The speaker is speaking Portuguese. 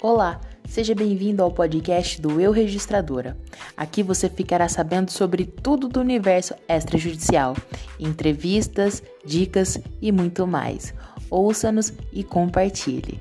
Olá, seja bem-vindo ao podcast do Eu Registradora. Aqui você ficará sabendo sobre tudo do universo extrajudicial, entrevistas, dicas e muito mais. Ouça-nos e compartilhe.